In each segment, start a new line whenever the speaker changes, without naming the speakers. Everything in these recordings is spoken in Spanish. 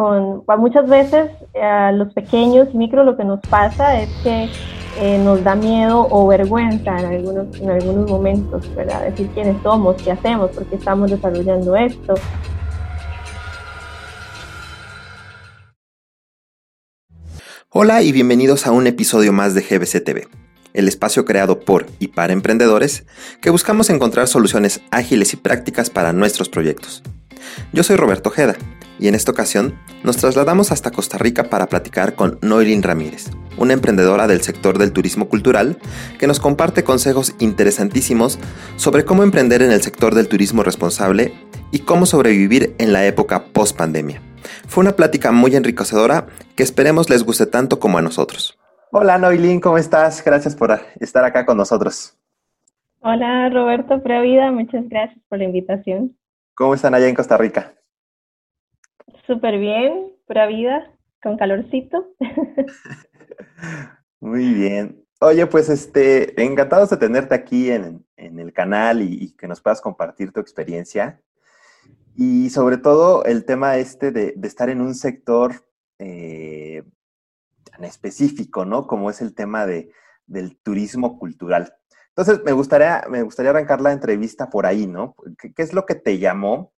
con muchas veces a los pequeños y micro lo que nos pasa es que eh, nos da miedo o vergüenza en algunos, en algunos momentos, ¿verdad? Decir quiénes somos, qué hacemos, por qué estamos desarrollando esto.
Hola y bienvenidos a un episodio más de GBC TV, el espacio creado por y para emprendedores que buscamos encontrar soluciones ágiles y prácticas para nuestros proyectos. Yo soy Roberto Ojeda y en esta ocasión nos trasladamos hasta Costa Rica para platicar con Noilin Ramírez, una emprendedora del sector del turismo cultural que nos comparte consejos interesantísimos sobre cómo emprender en el sector del turismo responsable y cómo sobrevivir en la época post pandemia. Fue una plática muy enriquecedora que esperemos les guste tanto como a nosotros. Hola Noilin, ¿cómo estás? Gracias por estar acá con nosotros.
Hola Roberto Vida, muchas gracias por la invitación.
¿Cómo están allá en Costa Rica?
Súper bien, pura vida, con calorcito.
Muy bien. Oye, pues este, encantados de tenerte aquí en, el canal y, que nos puedas compartir tu experiencia. Y sobre todo el tema este de, estar en un sector eh, tan específico, ¿no? Como es el tema de, del turismo cultural. Entonces, me gustaría, me gustaría arrancar la entrevista por ahí, ¿no? ¿Qué, es lo que te llamó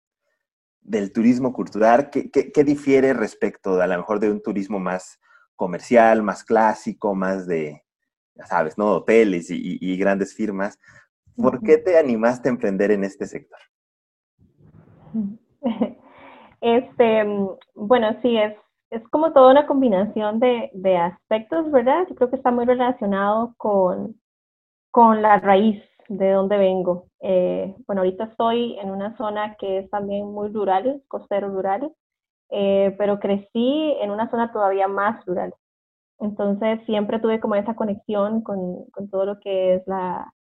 del turismo cultural? ¿Qué, difiere respecto a lo mejor de un turismo más comercial, más clásico, más de, ya sabes, ¿no? Hoteles y, grandes firmas. ¿Por qué te animaste a emprender en este sector?
Este, bueno, sí, es, es como toda una combinación de, de aspectos, ¿verdad? Yo creo que está muy relacionado con, con la raíz de dónde vengo. Eh, bueno, ahorita estoy en una zona que es también muy rural, costero rural, eh, pero crecí en una zona todavía más rural. Entonces siempre tuve como esa conexión con, con todo lo que es la,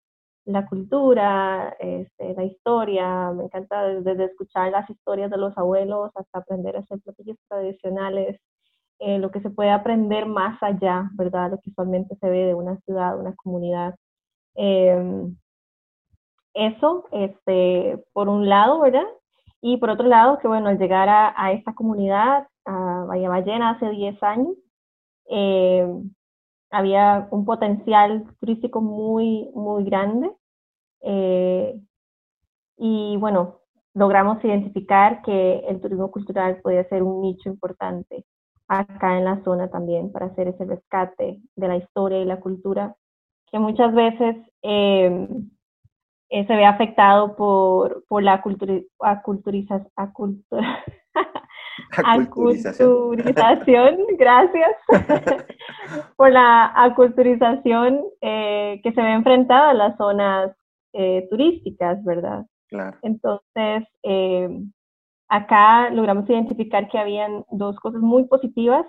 la cultura, este, la historia. Me encanta desde, escuchar las historias de los abuelos hasta aprender a hacer platillos tradicionales. Eh, lo que se puede aprender más allá, ¿verdad? Lo que usualmente se ve de una ciudad, una comunidad. Em, eso, este, por un lado, ¿verdad? Y por otro lado, que bueno, al llegar a, esta comunidad, a Bahía Ballena hace 10 años, em, había un potencial turístico muy, muy grande. Eh, y bueno, logramos identificar que el turismo cultural podía ser un nicho importante acá en la zona también para hacer ese rescate de la historia y la cultura que muchas veces em, eh, se ve afectado por, por la cultura, aculturiza, acultura, aculturización, gracias, por la aculturización eh, que se ve enfrentada a las zonas eh, turísticas, ¿verdad?
Claro.
Entonces, acá logramos identificar que habían dos cosas muy positivas.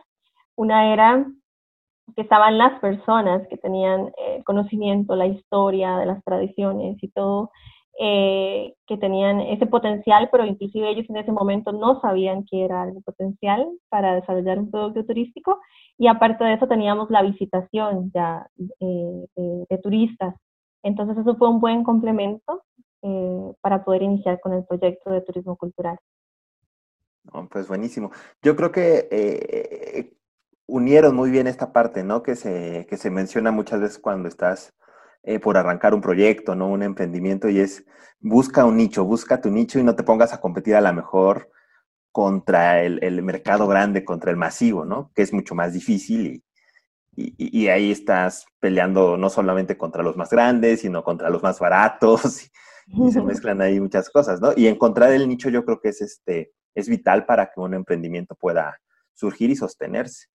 Una era que estaban las personas que tenían eh, conocimiento, la historia de las tradiciones y todo, eh, que tenían ese potencial, pero inclusive ellos en ese momento no sabían que era algo potencial para desarrollar un producto turístico. Y aparte de eso teníamos la visitación ya eh, de, turistas. Entonces eso fue un buen complemento para poder iniciar con el proyecto de turismo cultural.
pues buenísimo. Yo creo que unieron muy bien esta parte, ¿no? Que se, que se menciona muchas veces cuando estás eh, por arrancar un proyecto, ¿no? Un emprendimiento y es busca un nicho, busca tu nicho y no te pongas a competir a lo mejor contra el, mercado grande, contra el masivo, ¿no? Que es mucho más difícil y, y, ahí estás peleando no solamente contra los más grandes, sino contra los más baratos y, se mezclan ahí muchas cosas, ¿no? Y encontrar el nicho yo creo que es, este, es vital para que un emprendimiento pueda surgir y sostenerse.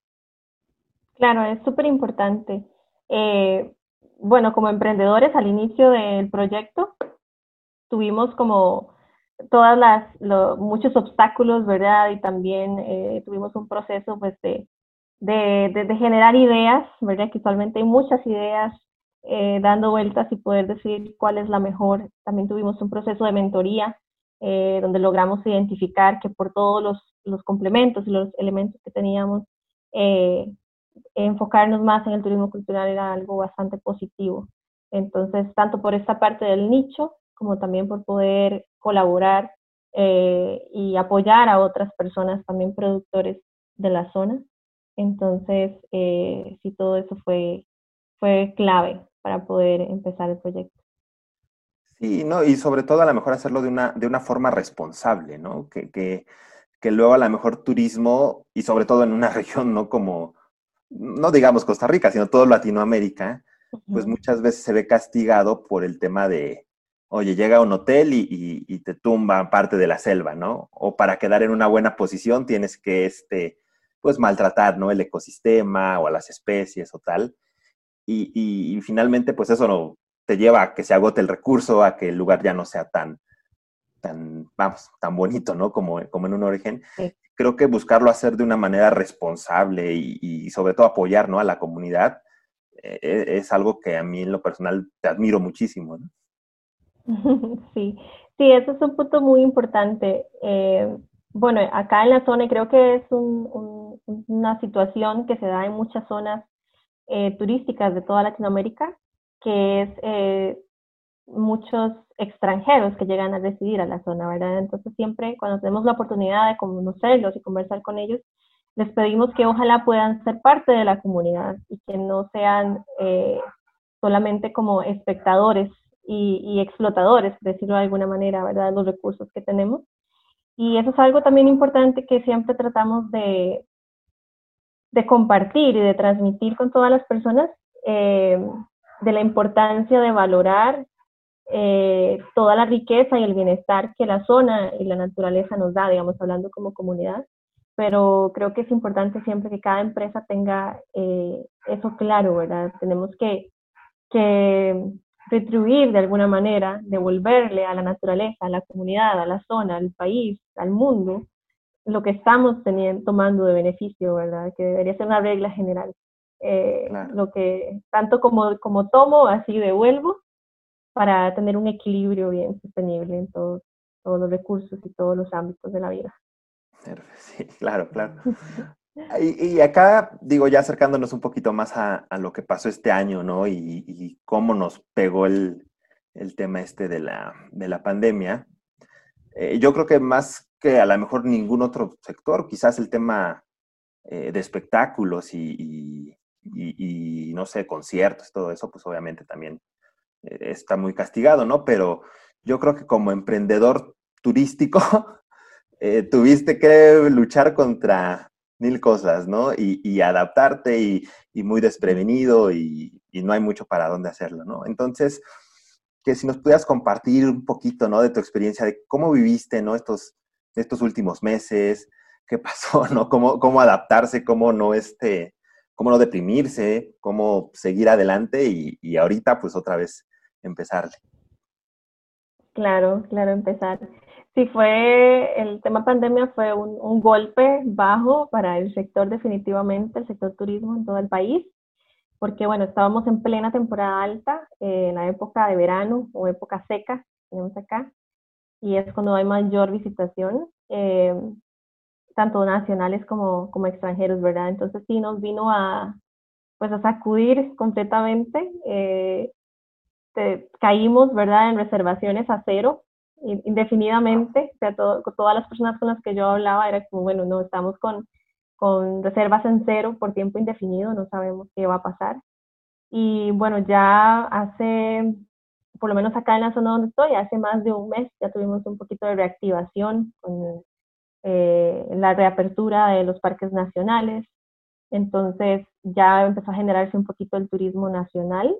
Claro, es súper importante. Eh, bueno, como emprendedores al inicio del proyecto tuvimos como todas las, muchos obstáculos, ¿verdad? Y también eh, tuvimos un proceso pues de, de, generar ideas, ¿verdad? Que usualmente hay muchas ideas eh, dando vueltas y poder decidir cuál es la mejor. También tuvimos un proceso de mentoría donde logramos identificar que por todos los, los complementos y los elementos que teníamos, enfocarnos más en el turismo cultural era algo bastante positivo. Entonces, tanto por esta parte del nicho, como también por poder colaborar eh, y apoyar a otras personas, también productores de la zona. Entonces, eh, sí, todo eso fue, fue clave para poder empezar el proyecto.
Sí, no, y sobre todo a lo mejor hacerlo de una, de una forma responsable, ¿no? Que, que, que luego a lo mejor turismo, y sobre todo en una región, ¿no? Como, no digamos Costa Rica, sino todo Latinoamérica, pues muchas veces se ve castigado por el tema de, oye, llega a un hotel y, y, te tumba parte de la selva, ¿no? O para quedar en una buena posición tienes que, este, pues maltratar, ¿no? El ecosistema o a las especies o tal. Y, y, finalmente, pues eso no, te lleva a que se agote el recurso, a que el lugar ya no sea tan, tan, vamos, tan bonito, ¿no? Como, como en un origen. Creo que buscarlo hacer de una manera responsable y, sobre todo apoyar, ¿no? A la comunidad eh, e, es algo que a mí en lo personal te admiro muchísimo, ¿no?
Sí, sí, eso es un punto muy importante. Eh, bueno, acá en la zona creo que es una situación que se da en muchas zonas eh, turísticas de toda Latinoamérica, que es eh, muchos extranjeros que llegan a residir a la zona, ¿verdad? Entonces siempre cuando tenemos la oportunidad de conocerlos y conversar con ellos, les pedimos que ojalá puedan ser parte de la comunidad y que no sean eh, solamente como espectadores y, explotadores, por decirlo de alguna manera, ¿verdad? Los recursos que tenemos. Y eso es algo también importante que siempre tratamos de, de compartir y de transmitir con todas las personas, eh, de la importancia de valorar eh, toda la riqueza y el bienestar que la zona y la naturaleza nos da, digamos, hablando como comunidad. Pero creo que es importante siempre que cada empresa tenga eh, eso claro, ¿verdad? Tenemos que, que retribuir de alguna manera, devolverle a la naturaleza, a la comunidad, a la zona, al país, al mundo, lo que estamos teniendo, tomando de beneficio, ¿verdad? Que debería ser una regla general. Eh, lo que tanto como, como tomo, así devuelvo para tener un equilibrio bien sostenible en todos, todos los recursos y todos los ámbitos de la vida.
Sí, claro, claro. Y, acá, digo, ya acercándonos un poquito más a, lo que pasó este año, ¿no? Y, cómo nos pegó el, tema este de la, de la pandemia. Eh, yo creo que más que a lo mejor ningún otro sector, quizás el tema eh, de espectáculos y, y, no sé, conciertos, todo eso, pues obviamente también está muy castigado, ¿no? Pero yo creo que como emprendedor turístico, eh, tuviste que luchar contra mil cosas, ¿no? Y, adaptarte y, muy desprevenido y, no hay mucho para dónde hacerlo, ¿no? Entonces, que si nos pudieras compartir un poquito, ¿no? De tu experiencia, de cómo viviste, ¿no? Estos, estos últimos meses, qué pasó, ¿no? Cómo, cómo adaptarse, cómo no, este, cómo no deprimirse, cómo seguir adelante y, ahorita pues otra vez empezarle.
Claro, claro, empezar. Sí, fue, el tema pandemia fue un, golpe bajo para el sector definitivamente, el sector turismo en todo el país, porque bueno, estábamos en plena temporada alta, en la época de verano o época seca, tenemos acá, y es cuando hay mayor visitación. Eh, tanto nacionales como, como extranjeros, ¿verdad? Entonces sí nos vino a, pues a sacudir completamente. Eh, caímos, ¿verdad?, en reservaciones a cero, indefinidamente. O sea, todas las personas con las que yo hablaba era como, bueno, no, estamos con, con reservas en cero por tiempo indefinido, no sabemos qué va a pasar. Y bueno, ya hace, por lo menos acá en la zona donde estoy, hace más de un mes ya tuvimos un poquito de reactivación con eh, la reapertura de los parques nacionales. Entonces ya empezó a generarse un poquito el turismo nacional,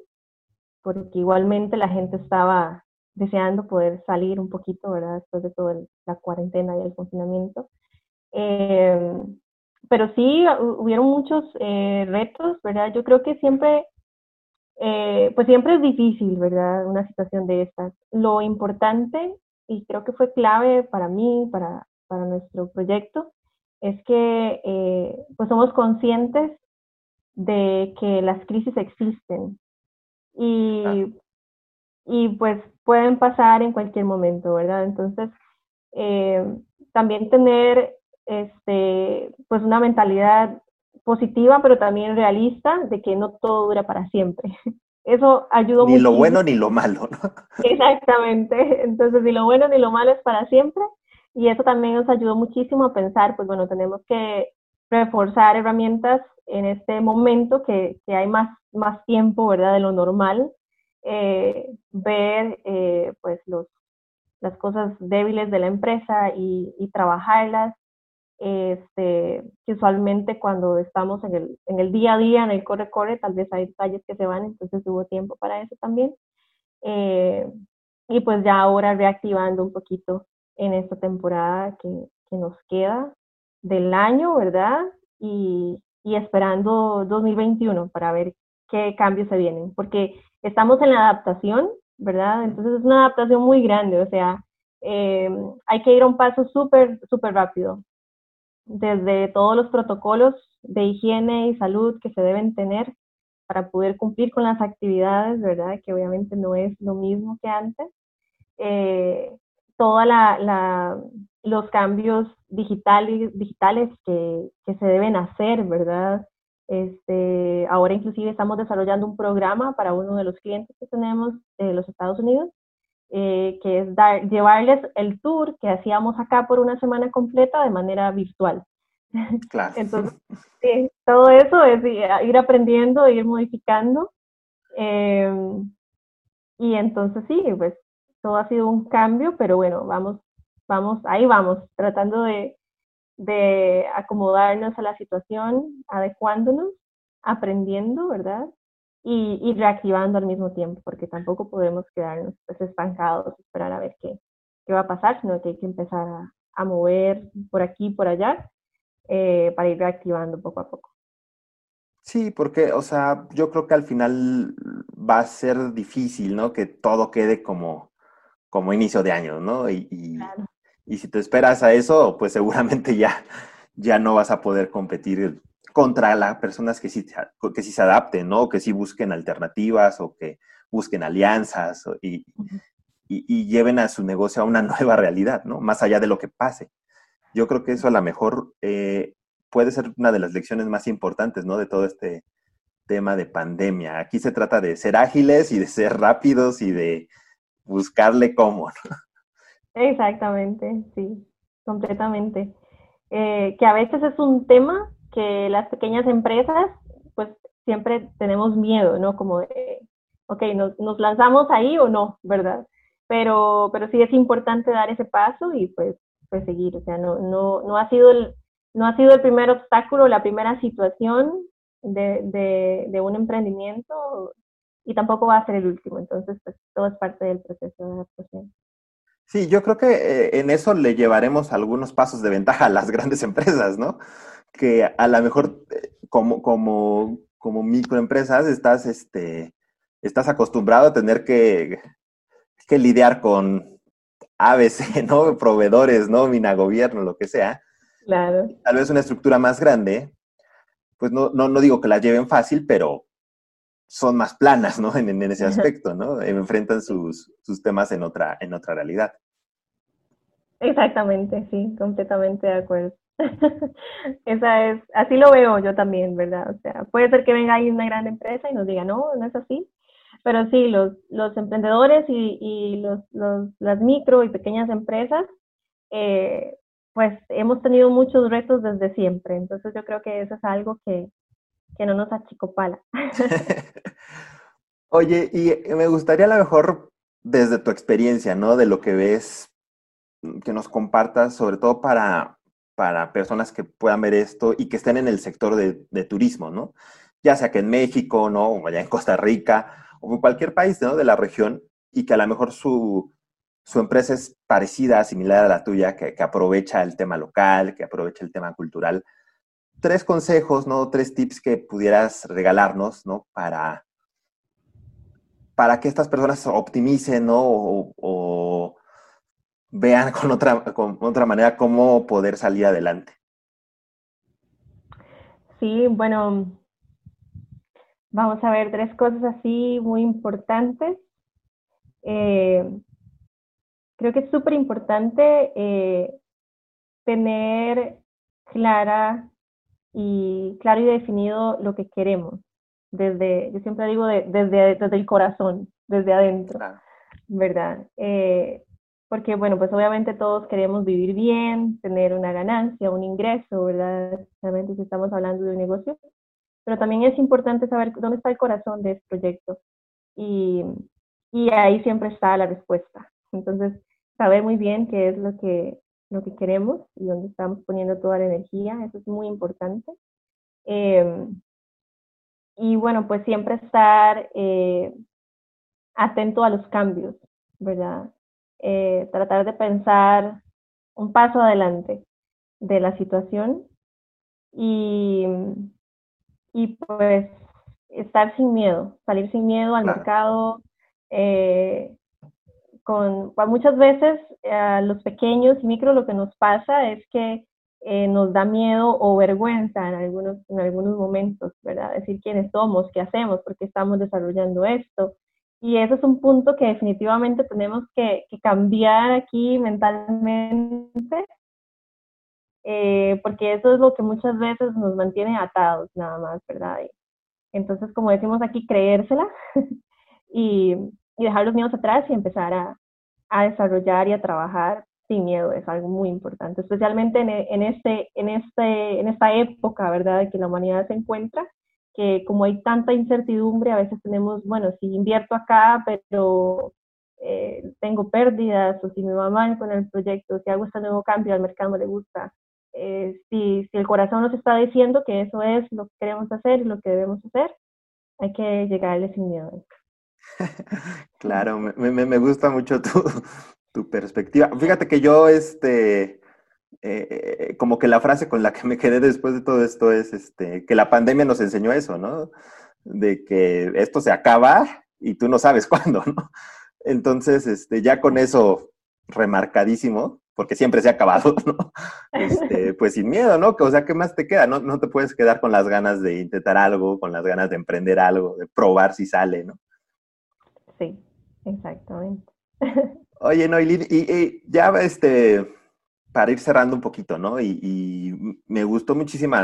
porque igualmente la gente estaba deseando poder salir un poquito, ¿verdad? Después de toda la cuarentena y el confinamiento. Eh, pero sí, hubieron muchos eh, retos, ¿verdad? Yo creo que siempre, pues siempre es difícil, ¿verdad? Una situación de estas. Lo importante, y creo que fue clave para mí, para, para nuestro proyecto es que eh, pues somos conscientes de que las crisis existen y, y pues pueden pasar en cualquier momento, ¿verdad? Entonces, eh, también tener este, pues una mentalidad positiva, pero también realista de que no todo dura para siempre. Eso ayudó
mucho. Ni lo bueno ni lo malo, ¿no?
Exactamente. Entonces, ni lo bueno ni lo malo es para siempre y eso también nos ayudó muchísimo a pensar, pues bueno, tenemos que reforzar herramientas en este momento que, que hay más, más tiempo, ¿verdad? De lo normal, eh, ver eh, pues los, las cosas débiles de la empresa y, y trabajarlas. Este, que usualmente cuando estamos en el, en el día a día, en el corre-corre, tal vez hay detalles que se van, entonces hubo tiempo para eso también. Eh, y pues ya ahora reactivando un poquito en esta temporada que, que nos queda del año, ¿verdad? Y, y esperando 2021 para ver qué cambios se vienen, porque estamos en la adaptación, ¿verdad? Entonces es una adaptación muy grande, o sea, eh, hay que ir a un paso súper, súper rápido, desde todos los protocolos de higiene y salud que se deben tener para poder cumplir con las actividades, ¿verdad? Que obviamente no es lo mismo que antes. Eh, toda la, los cambios digitales, digitales que, que, se deben hacer, ¿verdad? Este, ahora inclusive estamos desarrollando un programa para uno de los clientes que tenemos de los Estados Unidos, eh, que es dar, llevarles el tour que hacíamos acá por una semana completa de manera virtual.
Claro.
Entonces, sí, todo eso es ir aprendiendo, ir modificando. Eh, y entonces sí, pues todo ha sido un cambio, pero bueno, vamos, vamos, ahí vamos, tratando de, de acomodarnos a la situación, adecuándonos, aprendiendo, ¿verdad? Y, y, reactivando al mismo tiempo, porque tampoco podemos quedarnos pues, estancados, esperar a ver qué, qué va a pasar, sino que hay que empezar a, a mover por aquí, por allá, eh, para ir reactivando poco a poco.
Sí, porque, o sea, yo creo que al final va a ser difícil, ¿no? Que todo quede como, como inicio de año, ¿no? Y, y, si te esperas a eso, pues seguramente ya, ya no vas a poder competir contra las personas que sí, que sí se adapten, ¿no? Que sí busquen alternativas o que busquen alianzas y, y, lleven a su negocio a una nueva realidad, ¿no? Más allá de lo que pase. Yo creo que eso a lo mejor eh, puede ser una de las lecciones más importantes, ¿no? De todo este tema de pandemia. Aquí se trata de ser ágiles y de ser rápidos y de buscarle cómo.
Exactamente, sí, completamente. Eh, que a veces es un tema que las pequeñas empresas, pues siempre tenemos miedo, ¿no? Como de, ok, nos, lanzamos ahí o no, ¿verdad? Pero, pero sí es importante dar ese paso y pues, pues seguir, o sea, no, no, no ha sido el, no ha sido el primer obstáculo, la primera situación de, de, de un emprendimiento y tampoco va a ser el último. Entonces, pues todo es parte del proceso de adaptación.
Sí, yo creo que eh, en eso le llevaremos algunos pasos de ventaja a las grandes empresas, ¿no? Que a lo mejor eh, como, como, como microempresas estás, este, estás acostumbrado a tener que, que lidiar con ABC, ¿no? Proveedores, ¿no? Gobierno, lo que sea.
Claro.
Tal vez una estructura más grande, pues no, no, no digo que la lleven fácil, pero son más planas, ¿no? En, ese aspecto, ¿no? Enfrentan sus, sus, temas en otra, en otra realidad.
Exactamente, sí, completamente de acuerdo. Esa es, así lo veo yo también, ¿verdad? O sea, puede ser que venga ahí una gran empresa y nos diga, no, no es así, pero sí, los, los emprendedores y, y los, los, las micro y pequeñas empresas, eh, pues hemos tenido muchos retos desde siempre, entonces yo creo que eso es algo que, que no nos achicopala.
Oye, y me gustaría a lo mejor desde tu experiencia, ¿no? De lo que ves, mm, que nos compartas, sobre todo para, para personas que puedan ver esto y que estén en el sector de, turismo, ¿no? Ya sea que en México, ¿no? O allá en Costa Rica, o en cualquier país, ¿no? De la región, y que a lo mejor su, su empresa es parecida, similar a la tuya, que, que aprovecha el tema local, que aprovecha el tema cultural tres consejos, ¿no? Tres tips que pudieras regalarnos, ¿no? Para, para que estas personas optimicen, ¿no? O, vean con otra, con otra manera cómo poder salir adelante.
Sí, bueno, vamos a ver tres cosas así muy importantes. Eh, creo que es súper importante eh, tener clara y claro y definido lo que queremos. Desde, yo siempre digo desde, desde el corazón, desde adentro, ¿verdad? Eh, porque bueno, pues obviamente todos queremos vivir bien, tener una ganancia, un ingreso, ¿verdad? Especialmente si estamos hablando de un negocio, pero también es importante saber dónde está el corazón de este proyecto y, y ahí siempre está la respuesta. Entonces, saber muy bien qué es lo que, lo que queremos y dónde estamos poniendo toda la energía, eso es muy importante. Eh, y bueno, pues siempre estar eh, atento a los cambios, ¿verdad? Eh, tratar de pensar un paso adelante de la situación y, y pues estar sin miedo, salir sin miedo al mercado. Eh, con, muchas veces a los pequeños y micro lo que nos pasa es que eh, nos da miedo o vergüenza en algunos, en algunos momentos, ¿verdad? Decir quiénes somos, qué hacemos, por qué estamos desarrollando esto. Y ese es un punto que definitivamente tenemos que, cambiar aquí mentalmente, eh, porque eso es lo que muchas veces nos mantiene atados nada más, ¿verdad? entonces, como decimos aquí, creérsela y, y dejar los miedos atrás y empezar a, a desarrollar y a trabajar sin miedo es algo muy importante, especialmente en, en, este, en, este, en esta época, ¿verdad?, de que la humanidad se encuentra, que como hay tanta incertidumbre, a veces tenemos, bueno, si invierto acá, pero eh, tengo pérdidas, o si me va mal con el proyecto, si hago este nuevo cambio, al mercado no le gusta, eh, si, si el corazón nos está diciendo que eso es lo que queremos hacer y lo que debemos hacer, hay que llegarle sin miedo.
claro, me, gusta mucho tu, perspectiva. Fíjate que yo, este, eh, como que la frase con la que me quedé después de todo esto es, este, que la pandemia nos enseñó eso, ¿no? De que esto se acaba y tú no sabes cuándo, ¿no? Entonces, este, ya con eso remarcadísimo, porque siempre se ha acabado, ¿no? Este, pues sin miedo, ¿no? O sea, ¿qué más te queda? No, no te puedes quedar con las ganas de intentar algo, con las ganas de emprender algo, de probar si sale, ¿no?
Sí, exactamente.
Oye, no, y, ya este, para ir cerrando un poquito, ¿no? Y, me gustó muchísimo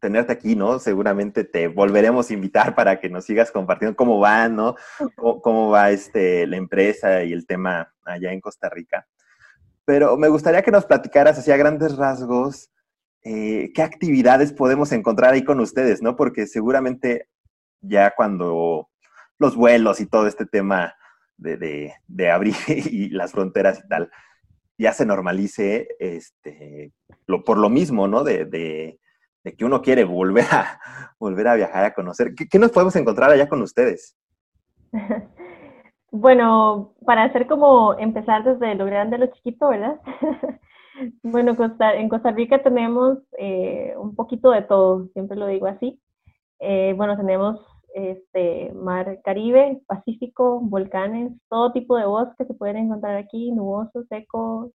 tenerte aquí, ¿no? Seguramente te volveremos a invitar para que nos sigas compartiendo cómo va, ¿no? Cómo, va este, la empresa y el tema allá en Costa Rica. Pero me gustaría que nos platicaras así a grandes rasgos eh, qué actividades podemos encontrar ahí con ustedes, ¿no? Porque seguramente ya cuando los vuelos y todo este tema de, de, abrir y las fronteras y tal, ya se normalice este, lo, por lo mismo, ¿no? De, de, que uno quiere volver a, volver a viajar a conocer. ¿Qué, nos podemos encontrar allá con ustedes?
Bueno, para hacer como empezar desde lo grande lo chiquito, ¿verdad? bueno, en Costa Rica tenemos eh, un poquito de todo, siempre lo digo así. Eh, bueno, tenemos este, mar Caribe, Pacífico, volcanes, todo tipo de bosque se pueden encontrar aquí, nuboso, seco,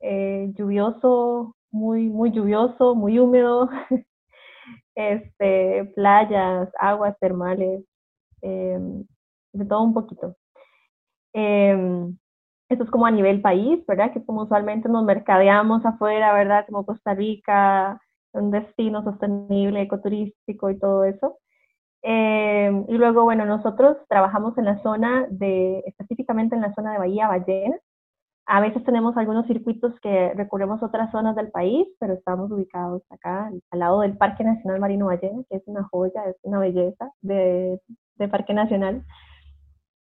eh, lluvioso, muy, muy lluvioso, muy húmedo, este, playas, aguas termales, em, de todo un poquito. Em, esto es como a nivel país, ¿verdad? Que como usualmente nos mercadeamos afuera, ¿verdad? Como Costa Rica, un destino sostenible, ecoturístico y todo eso. Eh, y luego, bueno, nosotros trabajamos en la zona de, específicamente en la zona de Bahía Ballena. A veces tenemos algunos circuitos que recorremos otras zonas del país, pero estamos ubicados acá, al lado del Parque Nacional Marino Ballena, que es una joya, es una belleza de, de Parque Nacional.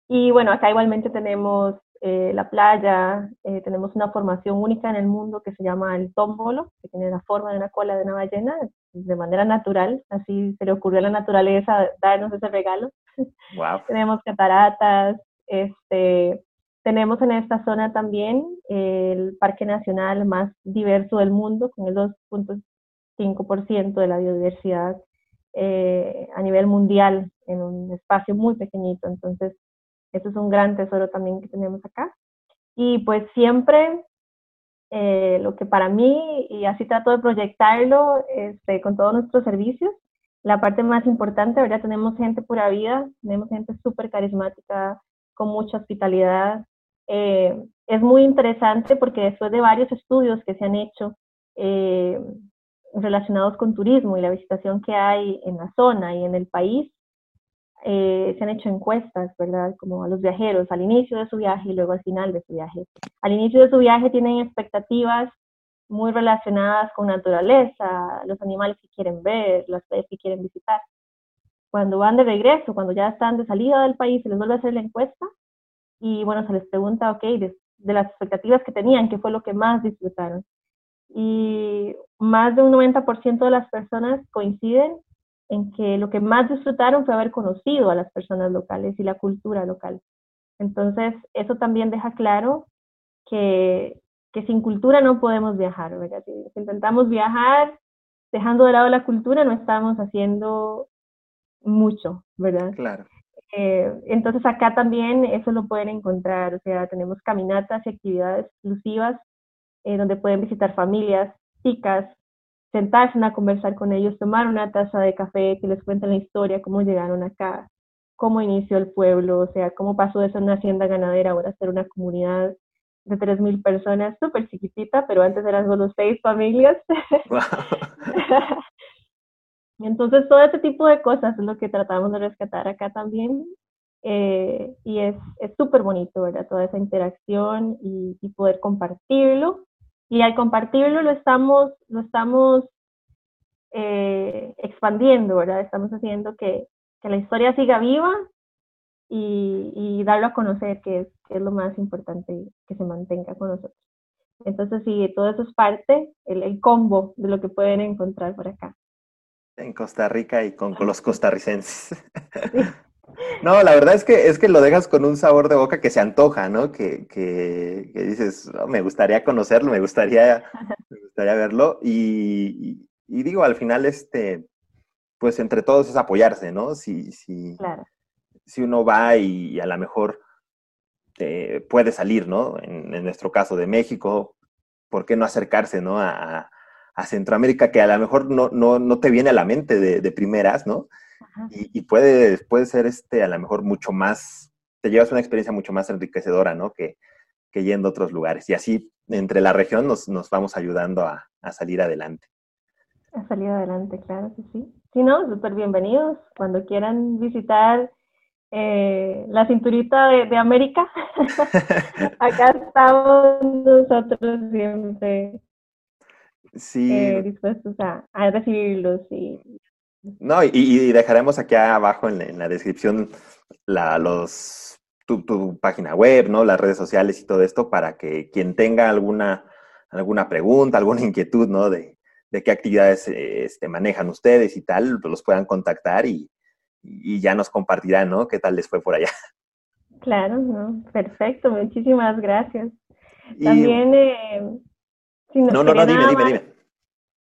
Y bueno, acá igualmente tenemos eh, la playa, eh, tenemos una formación única en el mundo que se llama el tómbolo, que tiene la forma de una cola de una ballena, de manera natural, así se le ocurrió a la naturaleza darnos ese regalo.
Wow.
tenemos cataratas, este, tenemos en esta zona también el parque nacional más diverso del mundo, con el 2.5% de la biodiversidad eh, a nivel mundial en un espacio muy pequeñito. Entonces, eso es un gran tesoro también que tenemos acá. Y pues siempre eh, lo que para mí, y así trato de proyectarlo este, con todos nuestros servicios, la parte más importante, ¿verdad? Tenemos gente pura vida, tenemos gente súper carismática, con mucha hospitalidad. Eh, es muy interesante porque después de varios estudios que se han hecho eh, relacionados con turismo y la visitación que hay en la zona y en el país, eh, se han hecho encuestas, ¿verdad? Como a los viajeros al inicio de su viaje y luego al final de su viaje. Al inicio de su viaje tienen expectativas muy relacionadas con naturaleza, los animales que quieren ver, las playas que quieren visitar. Cuando van de regreso, cuando ya están de salida del país, se les vuelve a hacer la encuesta y bueno, se les pregunta, ok, de, de las expectativas que tenían, ¿qué fue lo que más disfrutaron? Y más de un 90% de las personas coinciden en que lo que más disfrutaron fue haber conocido a las personas locales y la cultura local. Entonces, eso también deja claro que, que sin cultura no podemos viajar, ¿verdad? Si intentamos viajar dejando de lado la cultura, no estamos haciendo mucho, ¿verdad?
Claro.
Eh, entonces acá también eso lo pueden encontrar, o sea, tenemos caminatas y actividades exclusivas eh, donde pueden visitar familias, chicas, sentarse a conversar con ellos, tomar una taza de café, que les cuenten la historia, cómo llegaron acá, cómo inició el pueblo, o sea, cómo pasó de ser una hacienda ganadera ahora a ser una comunidad de 3.000 personas, súper chiquitita, pero antes eran solo seis familias. Entonces, todo ese tipo de cosas es lo que tratamos de rescatar acá también. Eh, y es súper bonito, ¿verdad? Toda esa interacción y, y, poder compartirlo. Y al compartirlo lo estamos, lo estamos eh, expandiendo, ¿verdad? Estamos haciendo que, que, la historia siga viva y, y darlo a conocer, que es, que es, lo más importante, que se mantenga con nosotros. Entonces, sí, todo eso es parte, el, el combo de lo que pueden encontrar por acá.
En Costa Rica y con, con los costarricenses. No, la verdad es que es que lo dejas con un sabor de boca que se antoja, ¿no? Que, que, que dices, oh, me gustaría conocerlo, me gustaría, me gustaría verlo. Y, y, y, digo, al final, este, pues entre todos es apoyarse, ¿no? Si, si,
claro.
si uno va y, y a lo mejor eh, puede salir, ¿no? En, en, nuestro caso de México, ¿por qué no acercarse, ¿no? A, a Centroamérica, que a lo mejor no, no, no te viene a la mente de, de primeras, ¿no? Y, y, puede, puede ser este, a lo mejor mucho más, te llevas una experiencia mucho más enriquecedora, ¿no? Que, que yendo a otros lugares. Y así, entre la región, nos, nos vamos ayudando a, a, salir adelante.
A salir adelante, claro que sí. Sí, no, súper bienvenidos. Cuando quieran visitar eh, la cinturita de, de América, acá estamos nosotros siempre
sí.
eh, dispuestos a, a recibirlos y
no, y, y, dejaremos aquí abajo en, en la descripción la, los, tu, tu, página web, ¿no? Las redes sociales y todo esto para que quien tenga alguna, alguna pregunta, alguna inquietud, ¿no? De, de qué actividades este, manejan ustedes y tal, pues los puedan contactar y, y, ya nos compartirán, ¿no? ¿Qué tal les fue por allá?
Claro, ¿no? Perfecto, muchísimas gracias. Y, También, eh,
si no, no, no, dime, dime, dime.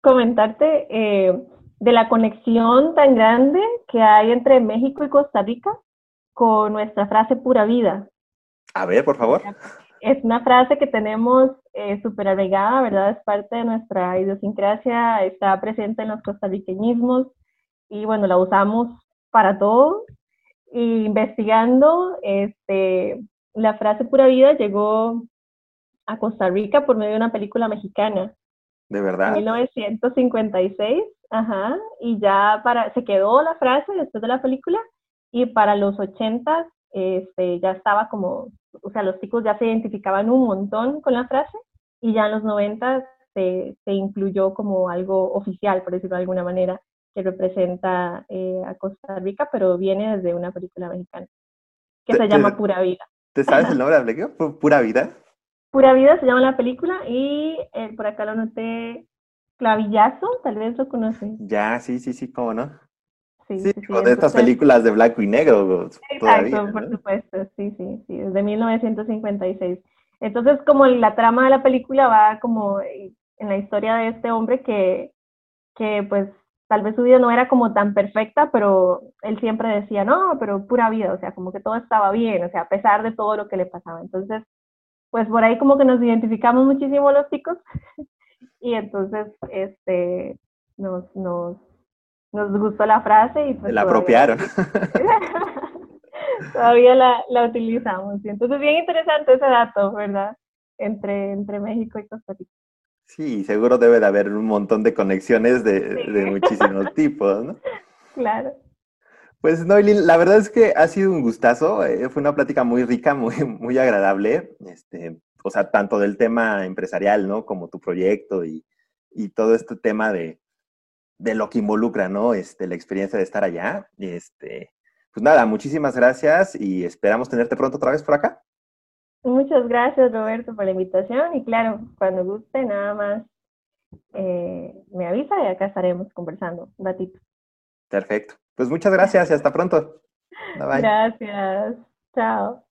Comentarte, eh, de la conexión tan grande que hay entre México y Costa Rica con nuestra frase pura vida.
A ver, por favor.
Es una frase que tenemos eh, súper arraigada, ¿verdad? Es parte de nuestra idiosincrasia, está presente en los costarriqueñismos y bueno, la usamos para todo. Y investigando, este, la frase pura vida llegó a Costa Rica por medio de una película mexicana.
¿De verdad?
En 1956 Ajá, y ya para, se quedó la frase después de la película y para los 80 este, ya estaba como, o sea, los chicos ya se identificaban un montón con la frase y ya en los 90 se, se incluyó como algo oficial, por decirlo de alguna manera, que representa eh, a Costa Rica, pero viene desde una película mexicana que se llama Pura Vida.
¿Te sabes el nombre de la película? ¿Pura Vida?
Pura Vida se llama la película y eh, por acá lo noté Clavillazo, tal vez lo conocen.
Ya, sí, sí, sí, cómo no. Sí, sí, sí, de estas películas de blanco y negro.
Exacto, todavía, por supuesto, sí, sí, sí, desde 1956. Entonces, como la trama de la película va como en la historia de este hombre que, que pues tal vez su vida no era como tan perfecta, pero él siempre decía, no, pero pura vida, o sea, como que todo estaba bien, o sea, a pesar de todo lo que le pasaba. Entonces, pues por ahí como que nos identificamos muchísimo los chicos y entonces este nos, nos, nos gustó la frase y pues
la apropiaron.
todavía la, la utilizamos. Y entonces bien interesante ese dato, ¿verdad? Entre, entre México y Costa Rica.
Sí, seguro debe de haber un montón de conexiones de, sí. de muchísimos tipos, ¿no?
Claro.
Pues no, la verdad es que ha sido un gustazo, eh, fue una plática muy rica, muy, muy agradable, este, o sea, tanto del tema empresarial, ¿no? Como tu proyecto y, y todo este tema de, de, lo que involucra, ¿no? Este, la experiencia de estar allá. Este, pues nada, muchísimas gracias y esperamos tenerte pronto otra vez por acá.
Muchas gracias, Roberto, por la invitación y claro, cuando guste, nada más eh, me avisa y acá estaremos conversando un ratito.
Perfecto. Pues muchas gracias y hasta pronto.
Bye bye. Gracias. Chao.